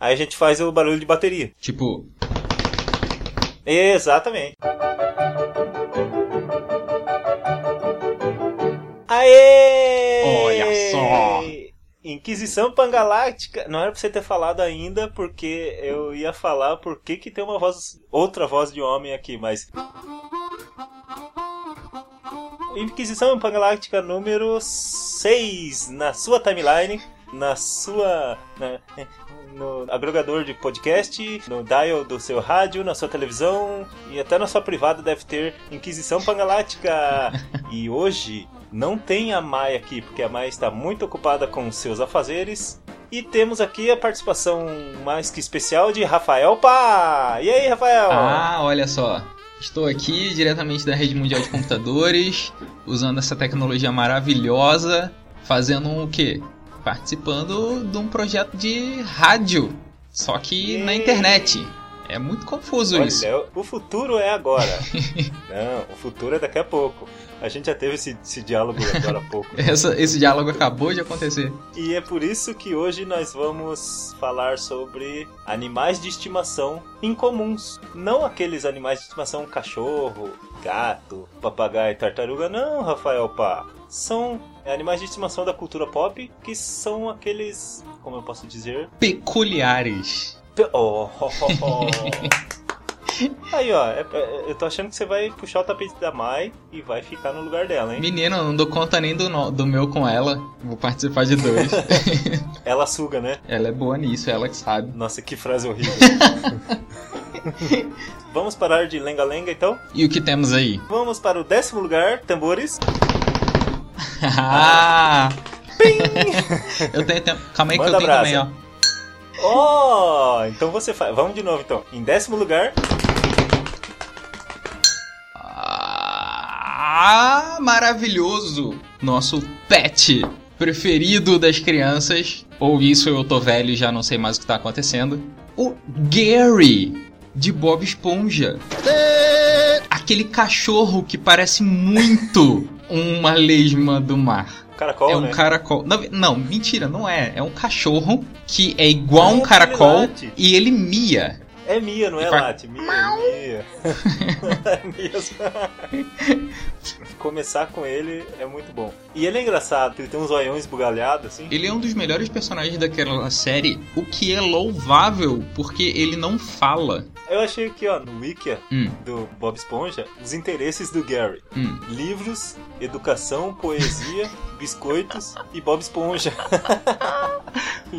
Aí a gente faz o barulho de bateria. Tipo, Exatamente. Aê! Olha só! Inquisição Pangaláctica. Não era pra você ter falado ainda, porque eu ia falar por que que tem uma voz, outra voz de homem aqui, mas Inquisição Pangaláctica número 6 na sua timeline, na sua na- no agregador de podcast, no dial do seu rádio, na sua televisão e até na sua privada deve ter Inquisição Pangaláctica. e hoje não tem a Mai aqui, porque a Mai está muito ocupada com seus afazeres. E temos aqui a participação mais que especial de Rafael Pá! E aí, Rafael? ah, olha só. Estou aqui diretamente da Rede Mundial de Computadores, usando essa tecnologia maravilhosa, fazendo o quê? Participando de um projeto de rádio, só que na Yay! internet. É muito confuso isso. Olha, o futuro é agora. não, o futuro é daqui a pouco. A gente já teve esse, esse diálogo agora há pouco. Essa- esse diálogo acabou de acontecer. E é por isso que hoje nós vamos falar sobre animais de estimação incomuns. Não aqueles animais de estimação cachorro, gato, papagaio, tartaruga, não, Rafael Pá. São animais de estimação da cultura pop que são aqueles, como eu posso dizer, Peculiares. Pe- Oh, oh, oh, oh. Aí, ó, é- é- eu tô achando que você vai puxar o tapete da Mai e vai ficar no lugar dela, hein? Menino, eu não dou conta nem do, no- do meu com ela. Vou participar de dois. Ela suga, né? ela é boa nisso, ela que sabe. Nossa, que frase horrível. Vamos parar de lenga-lenga, então? E o que temos aí? Vamos para o décimo lugar, tambores. Ah! eu tenho tempo. Calma aí que Manda eu tenho brasa. também, ó. Oh, então você faz. Vamos de novo, então. Em décimo lugar, Ah, maravilhoso! Nosso pet preferido das crianças. Ou isso eu tô velho e já não sei mais o que tá acontecendo. O Gary, de Bob Esponja. Aquele cachorro que parece muito uma lesma do mar. caracol, é um né? caracol. Não, não, mentira, não é. É um cachorro que é igual a Ah, um caracol e ele mia. É Mia, não é E fa- Late. Mia, Mia. é mesmo. Começar com ele é muito bom. E ele é engraçado, ele tem uns zoiões bugalhados, assim. Ele é um dos melhores personagens daquela série, o que é louvável, porque ele não fala. Eu achei aqui, ó, no Wikia Hum, do Bob Esponja, os interesses do Gary. hum. Livros, educação, poesia, biscoitos e Bob Esponja.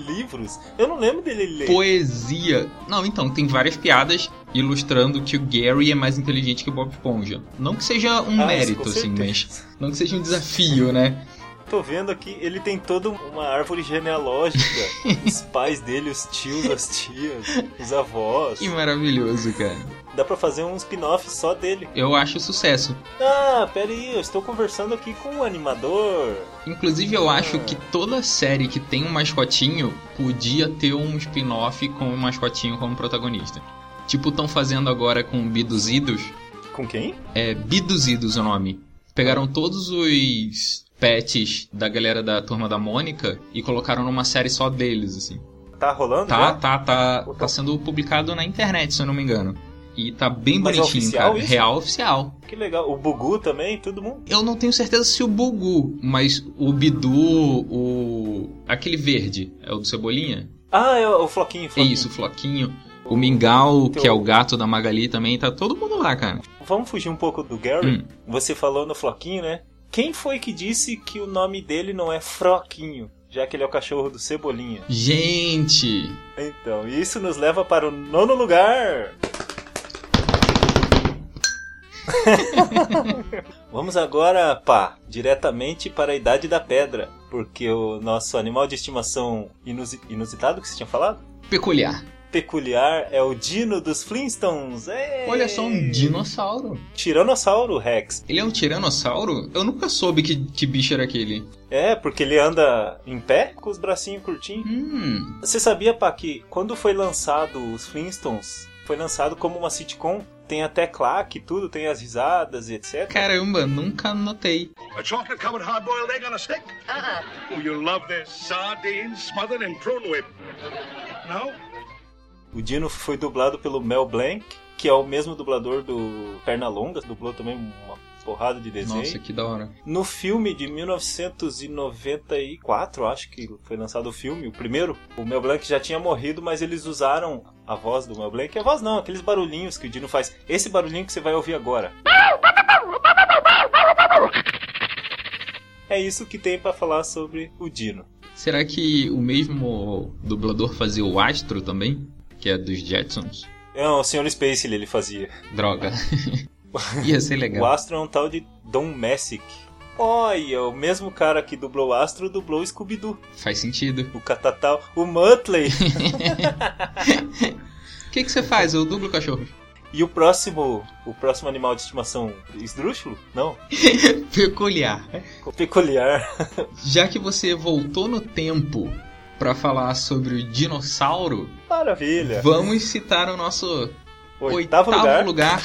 Livros? Eu não lembro dele ler. Poesia. Não, então, tem várias piadas ilustrando que o Gary é mais inteligente que o Bob Esponja. Não que seja um Ah, mérito, assim, mas. Não que seja um desafio, né? Tô vendo aqui, ele tem toda uma árvore genealógica. os pais dele, os tios, as tias, os avós. Que maravilhoso, cara. Dá pra fazer um spin-off só dele. Eu acho sucesso. Ah, pera aí, eu estou conversando aqui com um animador. Inclusive, eu acho que toda série que tem um mascotinho podia ter um spin-off com um mascotinho como protagonista. Tipo, estão fazendo agora com Biduzidos. Com quem? É Biduzidos o nome. Pegaram todos os pets da galera da turma da Mônica e colocaram numa série só deles, assim. Tá rolando? Tá, já? tá, tá, tá sendo publicado na internet, se eu não me engano. E tá bem Mas é bonitinho, oficial cara. isso? Real oficial. Que legal. O Bugu também, todo mundo. Eu não tenho certeza se o Bugu, mas o Bidu, o. aquele verde, é o do Cebolinha? Ah, é o Floquinho. É Floquinho. isso, o Floquinho. O Mingau, que é o gato da Magali também, tá todo mundo lá, cara. Vamos fugir um pouco do Gary. Hum. Você falou no Floquinho, né? Quem foi que disse que o nome dele não é Froquinho? Já que ele é o cachorro do Cebolinha. Gente! Então, isso nos leva para o nono lugar. Vamos agora, pá, diretamente para a Idade da Pedra. Porque o nosso animal de estimação inusi- inusitado que você tinha falado? Peculiar. Peculiar é o Dino dos Flintstones. Ê! Olha só, um dinossauro. Tiranossauro Rex. Ele é um tiranossauro? Eu nunca soube que, que bicho era aquele. É, porque ele anda em pé com os bracinhos curtinhos. Hum. Você sabia, Pá, que quando foi lançado os Flintstones, foi lançado como uma sitcom? Tem até claque e tudo, tem as risadas e etc. Caramba, nunca notei. A chocolate covered hard boiled egg on a stick? Uh-uh. Oh, you love this. Sardines smothered in prune whip. No? O Dino foi dublado pelo Mel Blanc, que é o mesmo dublador do Pernalonga, dublou também uma porrada de desenho. Nossa, que da hora. No filme de 1994, acho que foi lançado o filme, o primeiro, o Mel Blanc já tinha morrido, mas eles usaram a voz do Mel Blanc. A voz não, aqueles barulhinhos que o Dino faz. Esse barulhinho que você vai ouvir agora. É isso que tem pra falar sobre o Dino. Será que o mesmo dublador fazia o Astro também? Que é dos Jetsons? Não, o Sr. Spacely ele fazia. Droga. Ia ser O legal. Astro é um tal de Don Messick. Olha, o mesmo cara que dublou o Astro dublou o Scooby-Doo. Faz sentido. O Catatal, o Muttley. O que, que você faz? Eu dublo cachorro. e o próximo, o próximo animal de estimação, esdrúxulo? Não, Peculiar. peculiar. Já que você voltou no tempo pra falar sobre o dinossauro, Maravilha. vamos citar o nosso Oitavo, lugar. lugar.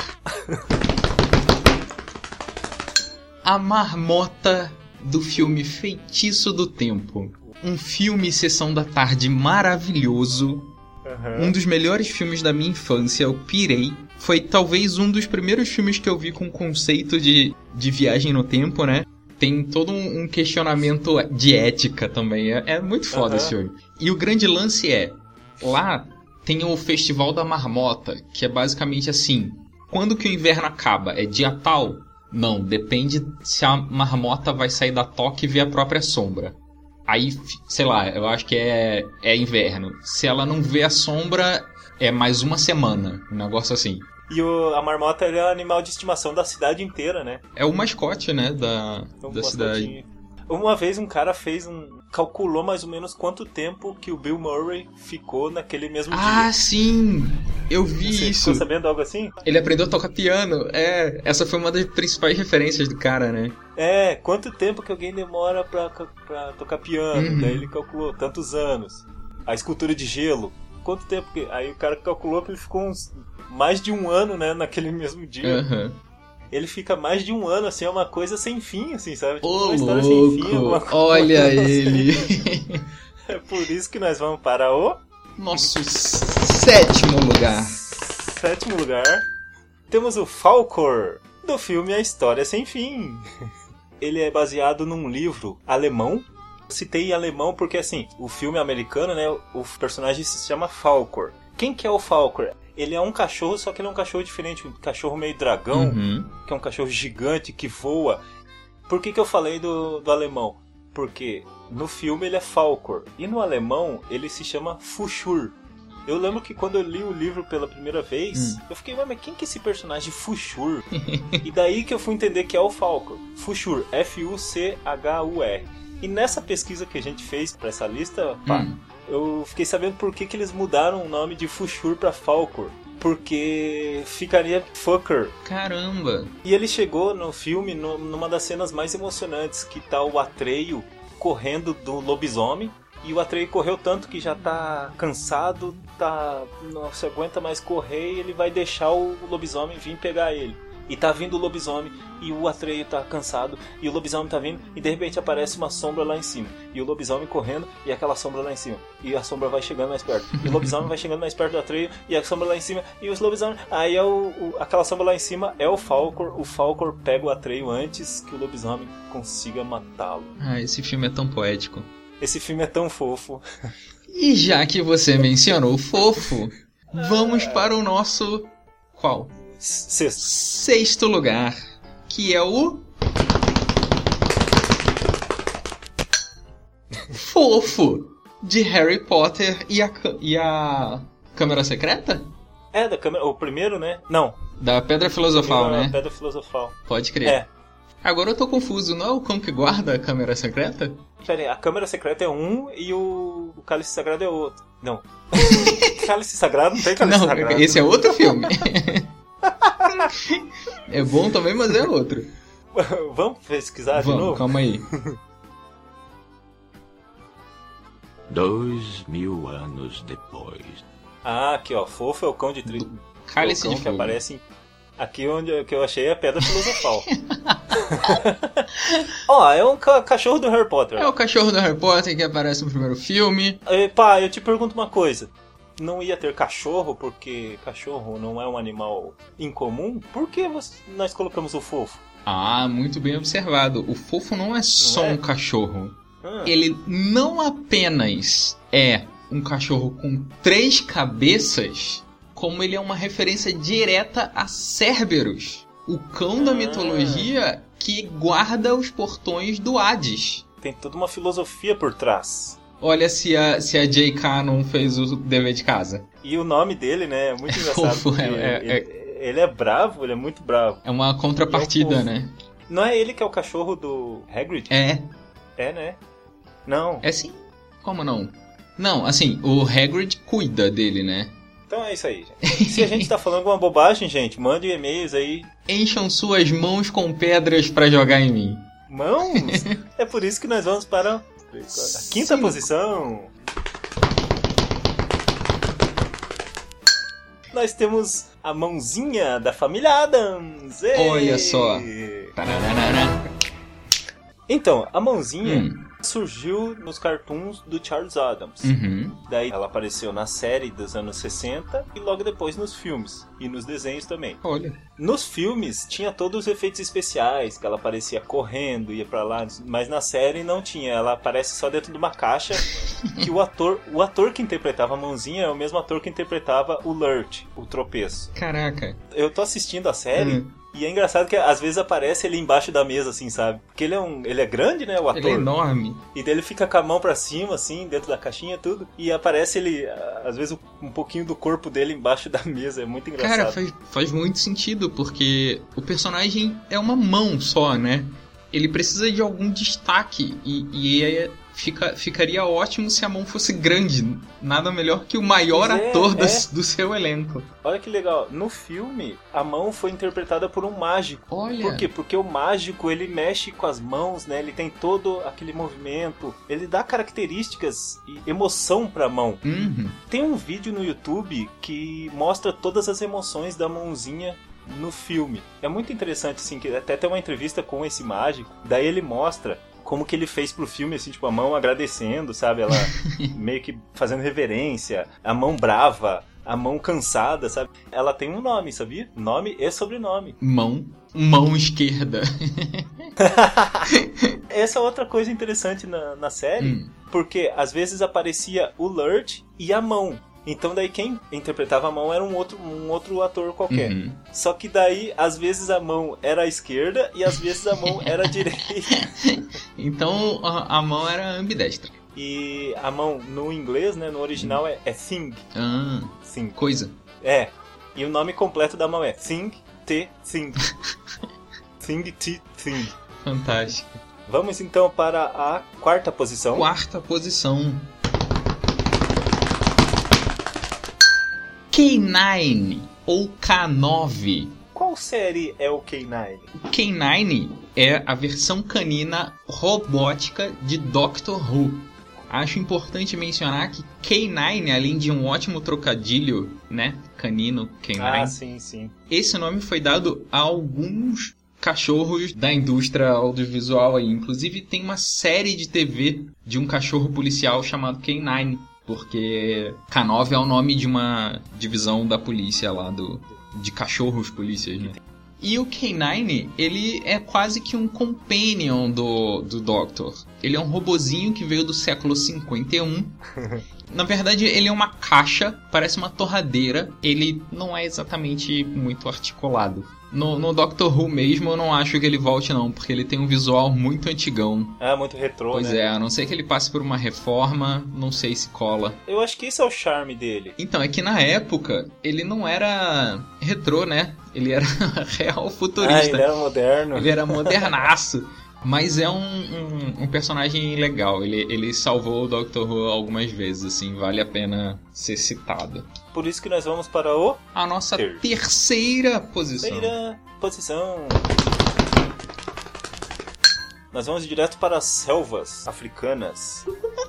A marmota do filme Feitiço do Tempo. Um filme sessão da tarde maravilhoso. Aham. Um dos melhores filmes da minha infância, eu pirei. Foi talvez um dos primeiros filmes que eu vi com conceito de, de viagem no tempo, né? Tem todo um, um questionamento de ética também. É, é muito foda Aham. esse filme. E o grande lance é: lá tem o Festival da Marmota, que é basicamente assim: quando que o inverno acaba? É dia tal? Não, depende se a marmota vai sair da toca e ver a própria sombra. Aí, sei lá, eu acho que é, é inverno. Se ela não vê a sombra, é mais uma semana. Um negócio assim. E o, a marmota é o animal de estimação da cidade inteira, né? É o mascote, né? Da, da um cidade. mascotinho. Uma vez um cara fez um. calculou mais ou menos quanto tempo que o Bill Murray ficou naquele mesmo Ah, dia. sim! Eu vi Você isso. ficou sabendo algo assim? Ele aprendeu a tocar piano. É, essa foi uma das principais referências do cara, né? É, quanto tempo que alguém demora pra, pra tocar piano? Uhum. Daí ele calculou tantos anos. A escultura de gelo, quanto tempo que. Aí o cara calculou que ele ficou uns. Mais de um ano, né, naquele mesmo dia. Aham. Ele fica mais de um ano, assim, é uma coisa sem fim, assim, sabe? Tipo, Ô, uma história sem fim, alguma coisa Olha assim. ele! É por isso que nós vamos para o Nosso sétimo lugar. sétimo lugar. Temos o Falcor, do filme A História Sem Fim. Ele é baseado num livro alemão. Citei em alemão porque, assim, o filme americano, né, o personagem se chama Falcor. Quem que é o Falcor? Ele é um cachorro, só que ele é um cachorro diferente, um cachorro meio dragão, Uhum. que é um cachorro gigante que voa. Por que, que eu falei do, do alemão? Porque no filme ele é Falcor e no alemão ele se chama Fushur. Eu lembro que quando eu li o livro pela primeira vez, Hum. eu fiquei, "Ué, mas quem que é esse personagem Fushur? e daí que eu fui entender que é o Falcor. Fushur, F-U-C-H-U-R. E nessa pesquisa que a gente fez pra essa lista, pá, Hum. Eu fiquei sabendo por que, que eles mudaram o nome de Fushur pra Falcor. Porque ficaria Fucker. Caramba! E ele chegou no filme no- numa das cenas mais emocionantes, que tá o Atreio correndo do lobisomem. E o Atreio correu tanto que já tá cansado, tá não se aguenta mais correr e ele vai deixar o lobisomem vir pegar ele. E tá vindo o lobisomem e o Atreio tá cansado e o lobisomem tá vindo e de repente aparece uma sombra lá em cima. E o lobisomem correndo e aquela sombra lá em cima. E a sombra vai chegando mais perto. E o lobisomem vai chegando mais perto do Atreio e a sombra lá em cima e os lobisomem. Aí é o, o- aquela sombra lá em cima é o Falcor. O Falcor pega o Atreio antes que o lobisomem consiga matá-lo. Ah, esse filme é tão poético. Esse filme é tão fofo. E já que você mencionou fofo, vamos para o nosso. Qual? Sexto. Sexto lugar. Que é o. Fofo! De Harry Potter e a, e a Câmara Secreta? É, da câmera. O primeiro, né? Não. Da Pedra Filosofal, primeiro é né? Pedra Filosofal. Pode crer. É. Agora eu tô confuso, não é o cão que guarda a Câmara Secreta? Pera aí, a câmera secreta é um e o, o cálice sagrado é outro. Não. cálice sagrado não tem cálice não, sagrado. esse é outro filme. é bom também, mas é outro. Vamos pesquisar de Vamos, novo? calma aí. Dois mil anos depois. Ah, aqui ó, fofo é o cão de tri... Cálice de que aparece em- aqui onde eu- que eu achei é a pedra filosofal. Ó, é um ca- cachorro do Harry Potter. É o cachorro do Harry Potter que aparece no primeiro filme. Eh, Pá, eu te pergunto uma coisa. Não ia ter cachorro, porque cachorro não é um animal incomum, por que nós colocamos o fofo? Ah, muito bem observado. O fofo não é só é? um cachorro. Ah, Ele não apenas é um cachorro com três cabeças, como ele é uma referência direta a Cerberus, o cão da Ah. mitologia que guarda os portões do Hades. Tem toda uma filosofia por trás. Olha se a, se a J.K. não fez o dever de casa. E o nome dele, né, é muito engraçado. fofo, porque é- é- ele, ele é bravo, ele é muito bravo. É uma contrapartida, fofo. né? Não é ele que é o cachorro do Hagrid? É, É, né? Não. é sim. Como não? Não, assim, o Hagrid cuida dele, né? Então é isso aí, gente. Se a gente tá falando alguma bobagem, gente, mande e-mails aí. Encham suas mãos com pedras pra jogar em mim. Mãos? é por isso que nós vamos para quinta Sim. posição. Nós temos a mãozinha da família Adams. Ei! Olha só. Então, a mãozinha Hum. Surgiu nos cartoons do Charles Adams. Uhum. Daí ela apareceu na série dos anos 60 e logo depois nos filmes e nos desenhos também. Olha. Nos filmes tinha todos os efeitos especiais, que ela aparecia correndo, ia pra lá, mas na série não tinha, ela aparece só dentro de uma caixa que o ator, o ator que interpretava a mãozinha é o mesmo ator que interpretava o Lurt, o tropeço. Caraca. Eu tô assistindo a série Hum. E é engraçado que às vezes aparece ele embaixo da mesa assim, sabe? Porque ele é um, ele é grande, né, o ator. Ele é enorme. E daí ele fica com a mão pra cima, assim, dentro da caixinha tudo. E aparece ele, às vezes, um pouquinho do corpo dele embaixo da mesa. É muito engraçado. Cara, faz, faz muito sentido, porque o personagem é uma mão só, né? Ele precisa de algum destaque e, e é- fica, ficaria ótimo se a mão fosse grande. Nada melhor que o maior é, ator do, é. do seu elenco. Olha que legal. No filme, a mão foi interpretada por um mágico. Olha. Por quê? Porque o mágico, ele mexe com as mãos, né? Ele tem todo aquele movimento. Ele dá características e emoção pra mão. Uhum. Tem um vídeo no YouTube que mostra todas as emoções da mãozinha no filme. É muito interessante, assim, que até tem uma entrevista com esse mágico, daí ele mostra como que ele fez pro filme, assim, tipo, a mão agradecendo, sabe? Ela meio que fazendo reverência, a mão brava, a mão cansada, sabe? Ela tem um nome, sabia? Nome e sobrenome. Mão. Mão esquerda. Essa é outra coisa interessante na, na série, Hum. porque às vezes aparecia o Lurt e a mão. Então daí quem interpretava a mão era um outro, um outro ator qualquer. Uhum. Só que daí, às vezes a mão era a esquerda e às vezes a mão era a direita. Então a, a mão era ambidestra. E a mão no inglês, né, no original é, é thing, Ah, thing. coisa. É. E o nome completo da mão é thing, t, thing. thing, t, thing. Fantástico. Vamos então para a quarta posição. Quarta posição. K9 ou K9. Qual série é o K9? O K9 é a versão canina robótica de Doctor Who. Acho importante mencionar que K9, além de um ótimo trocadilho, né? Canino, K9, Ah, sim, sim. esse nome foi dado a alguns cachorros da indústria audiovisual aí. Inclusive tem uma série de TV de um cachorro policial chamado K9, porque K9 é o nome de uma divisão da polícia lá do de cachorros polícias, né? E o K9, ele é quase que um companion do, do Doctor. Ele é um robozinho que veio do século 51. Na verdade, ele é uma caixa, parece uma torradeira. Ele não é exatamente muito articulado. No, no Doctor Who mesmo, eu não acho que ele volte não, porque ele tem um visual muito antigão. Ah, muito retrô, Pois né? é, a não ser que ele passe por uma reforma, não sei se cola. Eu acho que esse é o charme dele. Então, é que na época, ele não era retrô, né? Ele era real Ah, futurista. ele era moderno. Ele era modernaço. Mas é um, um, um personagem legal. Ele, ele salvou o Doctor Who algumas vezes, assim, vale a pena ser citado. Por isso que nós vamos para o A nossa Ter- terceira posição. terceira posição. Nós vamos direto para as selvas africanas.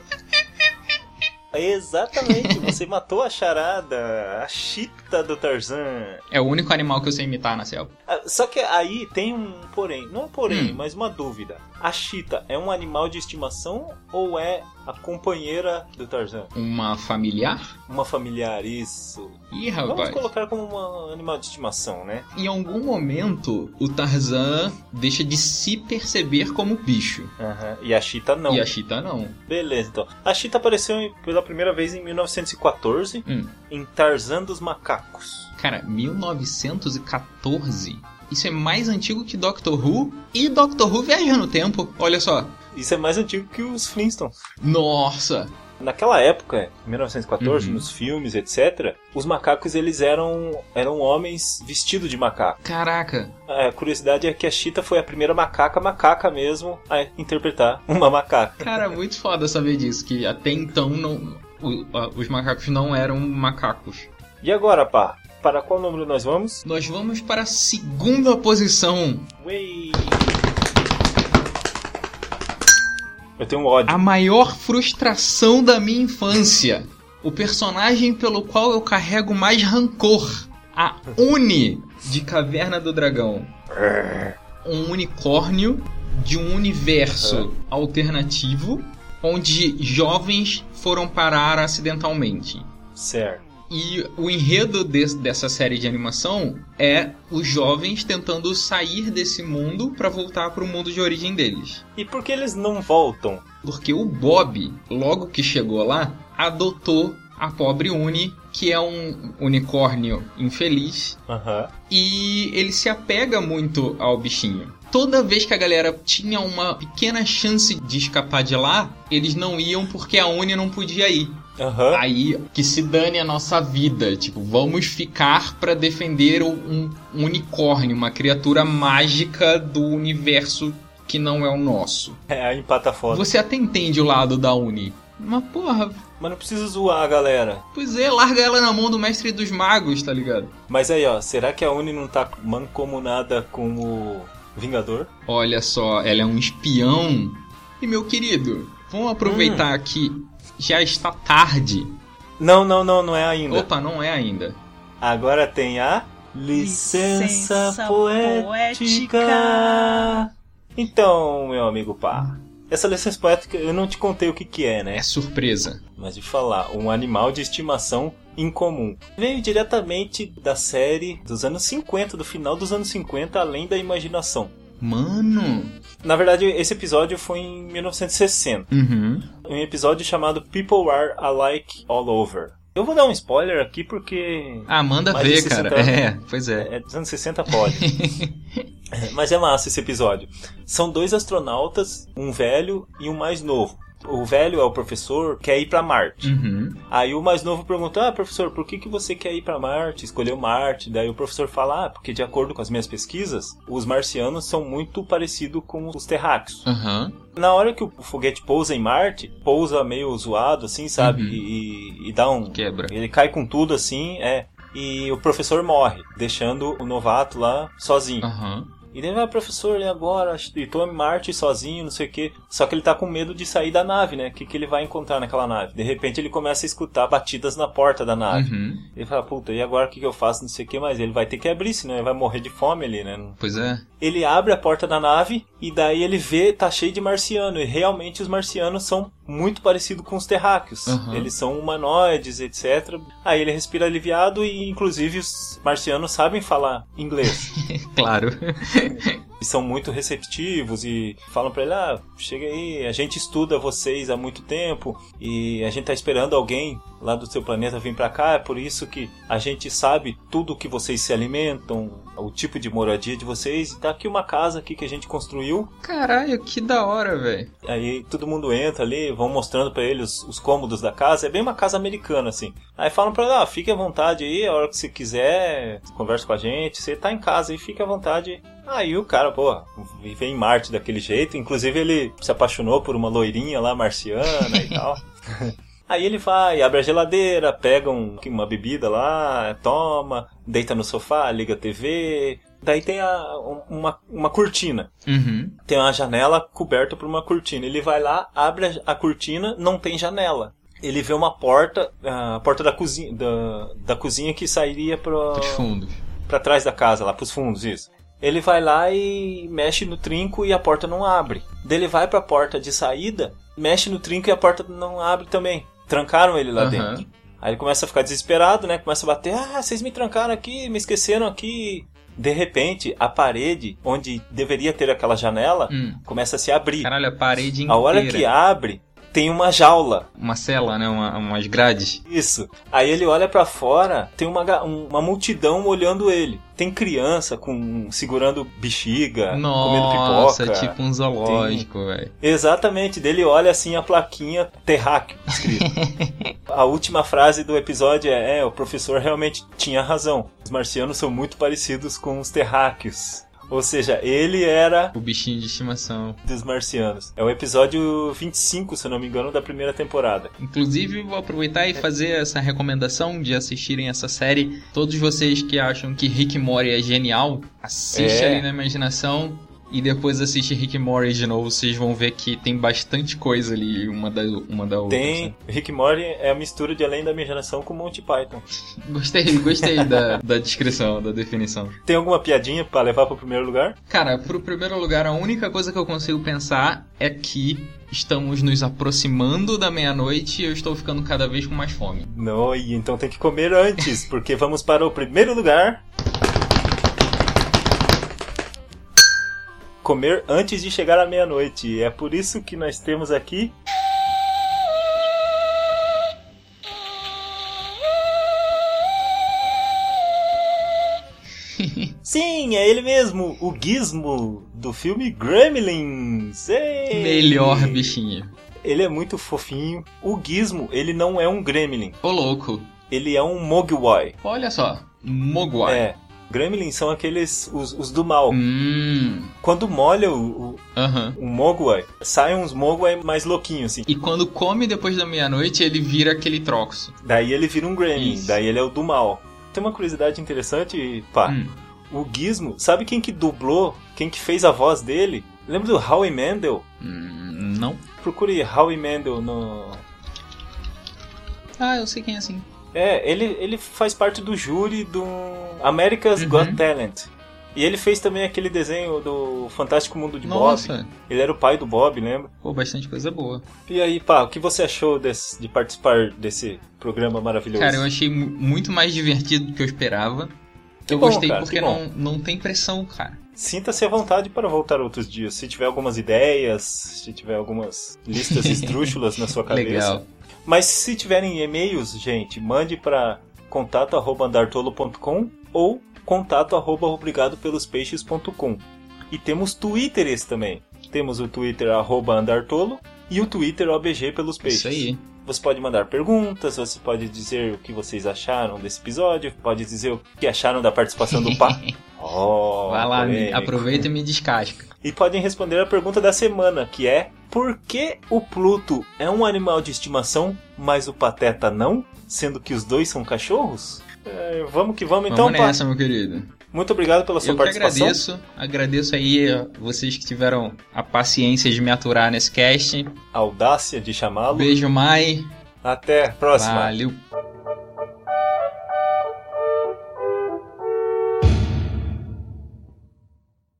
Exatamente, você matou a charada, a chita do Tarzan. É o único animal que eu sei imitar na selva. Ah, Só que aí tem um porém, não um porém, Hum. mas uma dúvida. A chita é um animal de estimação ou é a companheira do Tarzan. Uma familiar? Uma familiar, isso. Ih, Vamos rapaz. colocar como um animal de estimação, né? Em algum momento, o Tarzan deixa de se perceber como bicho. Aham. E a Cheetah não. E a Cheetah não. Beleza, então. A Cheetah apareceu pela primeira vez em 1914 Hum. em Tarzan dos Macacos. Cara, 1914? Isso é mais antigo que Doctor Who e Doctor Who viaja no tempo. Olha só. Isso é mais antigo que os Flintstones. Nossa! Naquela época, em 1914, Uhum. nos filmes, etc., os macacos eles eram, eram homens vestidos de macaco. Caraca! A curiosidade é que a Cheetah foi a primeira macaca, macaca mesmo, a interpretar uma macaca. Cara, muito foda saber disso, que até então não, os macacos não eram macacos. E agora, pá? Para qual número nós vamos? Nós vamos para a segunda posição. Ui. Eu tenho um ódio. A maior frustração da minha infância. O personagem pelo qual eu carrego mais rancor. A Uni de Caverna do Dragão. Um unicórnio de um universo alternativo onde jovens foram parar acidentalmente. Certo. E o enredo des- dessa série de animação é os jovens tentando sair desse mundo para voltar para o mundo de origem deles. E por que eles não voltam? Porque o Bob, logo que chegou lá, adotou a pobre Uni, que é um unicórnio infeliz, Aham. e ele se apega muito ao bichinho. Toda vez que a galera tinha uma pequena chance de escapar de lá, eles não iam porque a Uni não podia ir. Aham. Aí que se dane a nossa vida, tipo, vamos ficar pra defender um, um unicórnio, uma criatura mágica do universo que não é o nosso. É, aí empata foda. Você até entende o lado da Uni. Mas porra, Mas não precisa zoar a galera. pois é, larga ela na mão do mestre dos magos, tá ligado? Mas aí, ó, será que a Uni não tá mancomunada com o Vingador? Olha só, ela é um espião. E meu querido, vamos aproveitar que já está tarde. Não, não, não, não é ainda. Opa, não é ainda. Agora tem a licença, Licença poética. Então, meu amigo pá, essa licença poética eu não te contei o que que é, né? É surpresa. Mas de falar, um animal de estimação incomum. Veio diretamente da série dos anos 50, do final dos anos 50, além da imaginação. Mano. Na verdade, esse episódio foi em 1960. Uhum. Um episódio chamado People Are Alike All Over. Eu vou dar um spoiler aqui porque Ah, manda ver, 60 cara. anos. É, pois é. é dos anos 60 pode. É, Mas é massa esse episódio. São dois astronautas, um velho e um mais novo. O velho é o professor, quer ir pra Marte. Uhum. Aí o mais novo pergunta: Ah, professor, por que, que você quer ir pra Marte? Escolheu Marte. Daí o professor fala: Ah, porque de acordo com as minhas pesquisas, os marcianos são muito parecidos com os terráqueos. Aham. Na hora que o foguete pousa em Marte, pousa meio zoado, assim, sabe? Uhum. E, e- dá um. Quebra. Ele cai com tudo, assim, é. E o professor morre, deixando o novato lá sozinho. Aham. E daí, ah, professor, e agora? E em Marte sozinho, não sei o quê. Só que ele tá com medo de sair da nave, né? O que, que ele vai encontrar naquela nave? De repente ele começa a escutar batidas na porta da nave. Uhum. Ele fala, puta, e agora o que, que eu faço? Não sei o que, mas ele vai ter que abrir, senão ele vai morrer de fome ali, né? Pois é. Ele abre a porta da nave e daí ele vê, tá cheio de marciano. E realmente os marcianos são muito parecidos com os terráqueos. Uhum. Eles são humanoides, etc. Aí ele respira aliviado e inclusive os marcianos sabem falar inglês. Claro. e são muito receptivos e falam pra ele: ah, chega aí, a gente estuda vocês há muito tempo e a gente tá esperando alguém lá do seu planeta vir pra cá, é por isso que a gente sabe tudo que vocês se alimentam, o tipo de moradia de vocês, e tá aqui uma casa aqui que a gente construiu. Caralho, que da hora, velho. Aí todo mundo entra ali, vão mostrando pra ele os, os cômodos da casa, é bem uma casa americana assim. Aí falam pra ele: ah, fique à vontade aí, a hora que você quiser, conversa com a gente, você tá em casa aí, fique à vontade. Aí o cara, pô, vive em Marte daquele jeito. Inclusive ele se apaixonou por uma loirinha lá, marciana e tal. Aí ele vai, abre a geladeira, pega um- uma bebida lá, toma, deita no sofá, liga a TV. Daí tem a- uma, uma cortina. Uhum. Tem uma janela coberta por uma cortina. Ele vai lá, abre a, cortina, não tem janela. Ele vê uma porta, a porta da cozinha, da, da cozinha que sairia para pra trás da casa, lá pros fundos, isso. Ele vai lá e mexe no trinco e a porta não abre. Daí ele vai pra porta de saída, mexe no trinco e a porta não abre também. Trancaram ele lá Aham. dentro. Aí ele começa a ficar desesperado, né? Começa a bater, ah, vocês me trancaram aqui, me esqueceram aqui. De repente, a parede onde deveria ter aquela janela Hum. começa a se abrir. Caralho, a parede inteira. A hora que abre, tem uma jaula. Uma cela, né? Uma, umas grades. Isso. Aí ele olha pra fora, tem uma, um- uma multidão olhando ele. Tem criança com segurando bexiga, comendo Nossa, pipoca. tipo um zoológico, velho. Exatamente, dele olha assim a plaquinha terráqueo escrito. a última frase do episódio é, é, o professor realmente tinha razão. Os marcianos são muito parecidos com os terráqueos. Ou seja, ele era O bichinho de estimação. dos marcianos. É o episódio 25, se eu não me engano, da primeira temporada. Inclusive, vou aproveitar e fazer essa recomendação de assistirem essa série. Todos vocês que acham que Rick Mori é genial, assiste É. ali na imaginação e depois assiste Rick Mori de novo. Vocês vão ver que tem bastante coisa ali, uma da, uma da outra. Tem. Rick Morty é a mistura de Além da Imaginação com Monty Python. Gostei, gostei da, da descrição, da definição. Tem alguma piadinha pra levar pro primeiro lugar? Cara, pro primeiro lugar, a única coisa que eu consigo pensar é que estamos nos aproximando da meia-noite e eu estou ficando cada vez com mais fome. Não, e então tem que comer antes, porque vamos para o primeiro lugar. Comer antes de chegar à meia-noite. É por isso que nós temos aqui. Sim, é ele mesmo, o Gizmo do filme Gremlins. Ei! Melhor bichinho. Ele é muito fofinho. O Gizmo, ele não é um Gremlin, Ô louco. ele é um Mogwai. Olha só. Mogwai. É. Gremlins são aqueles, os, os do mal. Hum. Quando molha o, o, Aham. o Mogwai, saem uns Mogwai mais louquinhos, assim. E quando come depois da meia-noite, ele vira aquele troxo. Daí ele vira um Gremlin, Isso. daí ele é o do mal. Tem uma curiosidade interessante, pá. Hum. O Gizmo, sabe quem que dublou, quem que fez a voz dele? Lembra do Howie Mandel? Hum, Não. Procure Howie Mandel no... Ah, eu sei quem é assim. É, ele, ele faz parte do júri do America's Uhum. Got Talent. E ele fez também aquele desenho do Fantástico Mundo de Bob. Nossa. Ele era o pai do Bob, lembra? Pô, bastante coisa boa. E aí, pá, o que você achou desse- de participar desse programa maravilhoso? Cara, eu achei mu- muito mais divertido do que eu esperava. Que eu bom, gostei cara, porque não, não tem pressão, cara. Sinta-se à vontade para voltar outros dias. Se tiver algumas ideias, se tiver algumas listas esdrúxulas na sua cabeça. Legal. Mas se tiverem e-mails, gente, mande para contato@andartolo.com ou contato@obrigadopelospeixes.com. E temos twitters também. Temos o Twitter arroba andartolo e o Twitter OBG pelos peixes. Isso aí. Você pode mandar perguntas, você pode dizer o que vocês acharam desse episódio, pode dizer o que acharam da participação do Pá. Oh, Vai lá, polêmico. aproveita e me descasca. E podem responder a pergunta da semana, que é: Por que o Pluto é um animal de estimação, mas o Pateta não? Sendo que os dois são cachorros? É, vamos que vamos então, Vamos nessa, meu querido. Muito obrigado pela sua Eu que participação. agradeço. Agradeço aí a vocês que tiveram a paciência de me aturar nesse cast. Audácia de chamá-lo. Beijo, Mai. Até a próxima. Valeu.